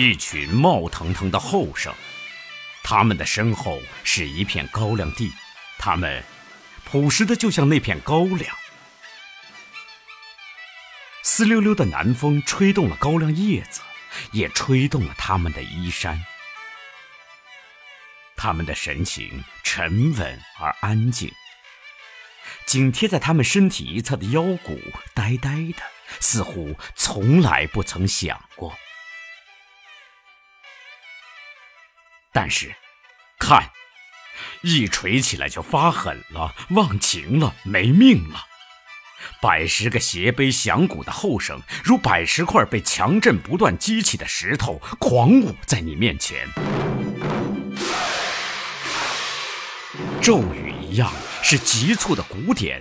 一群冒腾腾的后生，他们的身后是一片高粱地，他们朴实的就像那片高粱。湿溜溜的南风吹动了高粱叶子，也吹动了他们的衣衫。他们的神情沉稳而安静，紧贴在他们身体一侧的腰骨呆呆的，似乎从来不曾想过。但是，看，一锤起来就发狠了，忘情了，没命了。百十个斜背响鼓的后生，如百十块被强震不断激起的石头，狂舞在你面前。骤雨一样是急促的鼓点，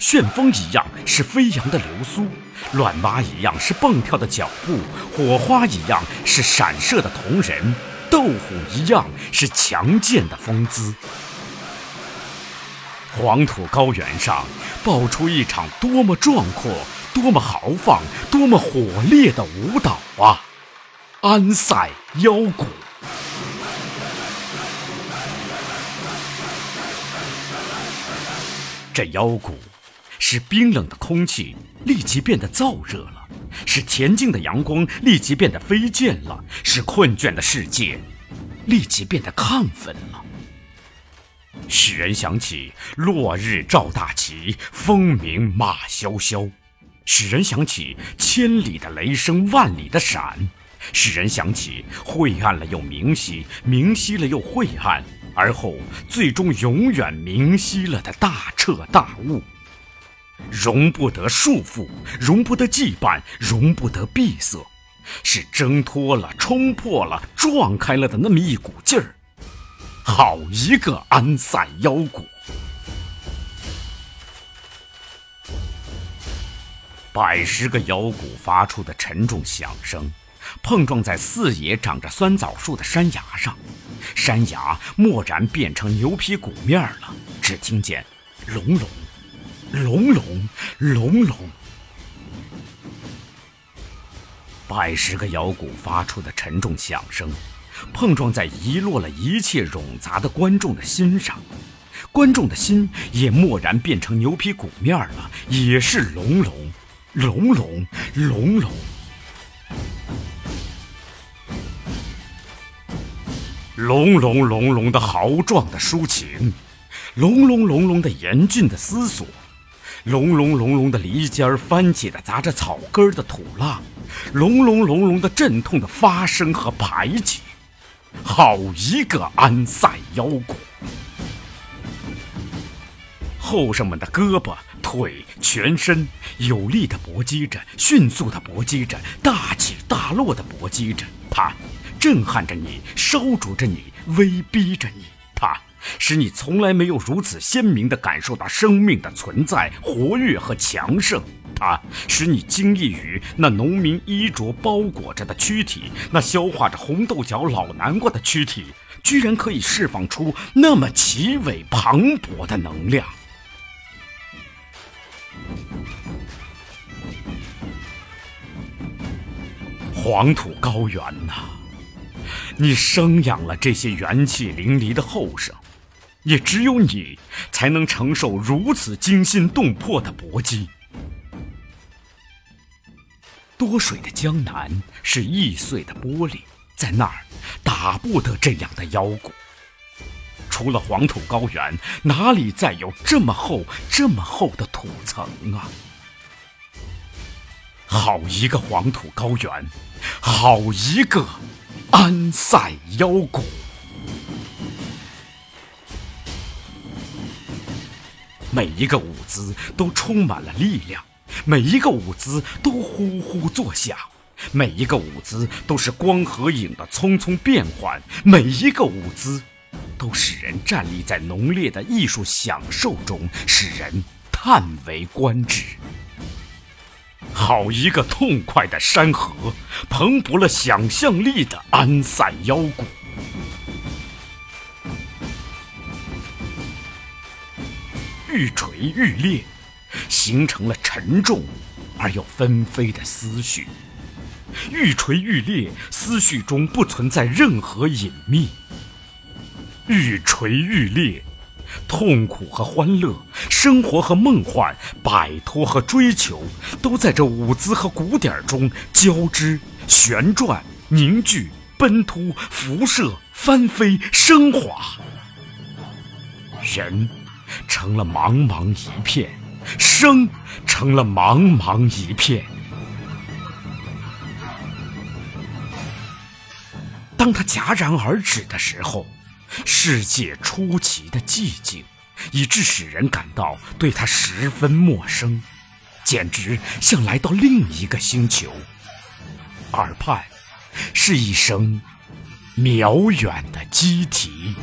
旋风一样是飞扬的流苏，乱蛙一样是蹦跳的脚步，火花一样是闪射的瞳仁，斗虎一样是强健的风姿。黄土高原上爆出一场多么壮阔、多么豪放、多么火烈的舞蹈啊！安塞腰鼓。这腰鼓，使冰冷的空气立即变得燥热了，使恬静的阳光立即变得飞溅了，使困倦的世界立即变得亢奋了，使人想起落日照大旗，风鸣马萧萧，使人想起千里的雷声万里的闪，使人想起晦暗了又明晰，明晰了又晦暗。而后，最终永远明晰了的大彻大悟，容不得束缚，容不得羁绊，容不得闭塞，是挣脱了、冲破了、撞开了的那么一股劲儿。好一个安塞腰鼓！百十个腰鼓发出的沉重响声，碰撞在四野长着酸枣树的山崖上。山崖蓦然变成牛皮鼓面了，只听见隆隆、隆隆、隆隆，百十个摇鼓发出的沉重响声，碰撞在遗落了一切冗杂的观众的心上，观众的心也蓦然变成牛皮鼓面了，也是隆隆、隆隆、隆隆。隆隆隆隆的豪壮的抒情，隆隆隆隆的严峻的思索，隆隆隆隆的犁尖儿翻起的砸着草根的土浪，隆隆隆隆的阵痛的发声和排挤，好一个安塞腰鼓！后生们的胳膊、腿、全身有力的搏击着，迅速的搏击着，大起大落的搏击着，他。震撼着你，烧灼着你，威逼着你，它使你从来没有如此鲜明地感受到生命的存在、活跃和强盛。它使你惊异于那农民衣着包裹着的躯体，那消化着红豆角老南瓜的躯体，居然可以释放出那么奇伟磅礴的能量。黄土高原呐！你生养了这些元气淋漓的后生，也只有你才能承受如此惊心动魄的搏击。多水的江南是易碎的玻璃，在那儿打不得这样的腰鼓。除了黄土高原，哪里再有这么厚、这么厚的土层啊？好一个黄土高原，好一个！安塞腰鼓，每一个舞姿都充满了力量，每一个舞姿都呼呼作响，每一个舞姿都是光和影的匆匆变换，每一个舞姿都使人站立在浓烈的艺术享受中，使人叹为观止。好一个痛快的山河，蓬勃了想象力的安塞腰鼓，愈锤愈烈，形成了沉重而又纷飞的思绪。愈锤愈裂，思绪中不存在任何隐秘。愈锤愈裂，痛苦和欢乐，生活和梦幻，摆脱和追求，都在这舞姿和鼓点中交织、旋转、凝聚、奔突、辐射、翻飞、升华。人成了茫茫一片，生成了茫茫一片。当它戛然而止的时候，世界出奇的寂静，以致使人感到对它十分陌生，简直像来到另一个星球。耳畔是一声渺远的鸡啼。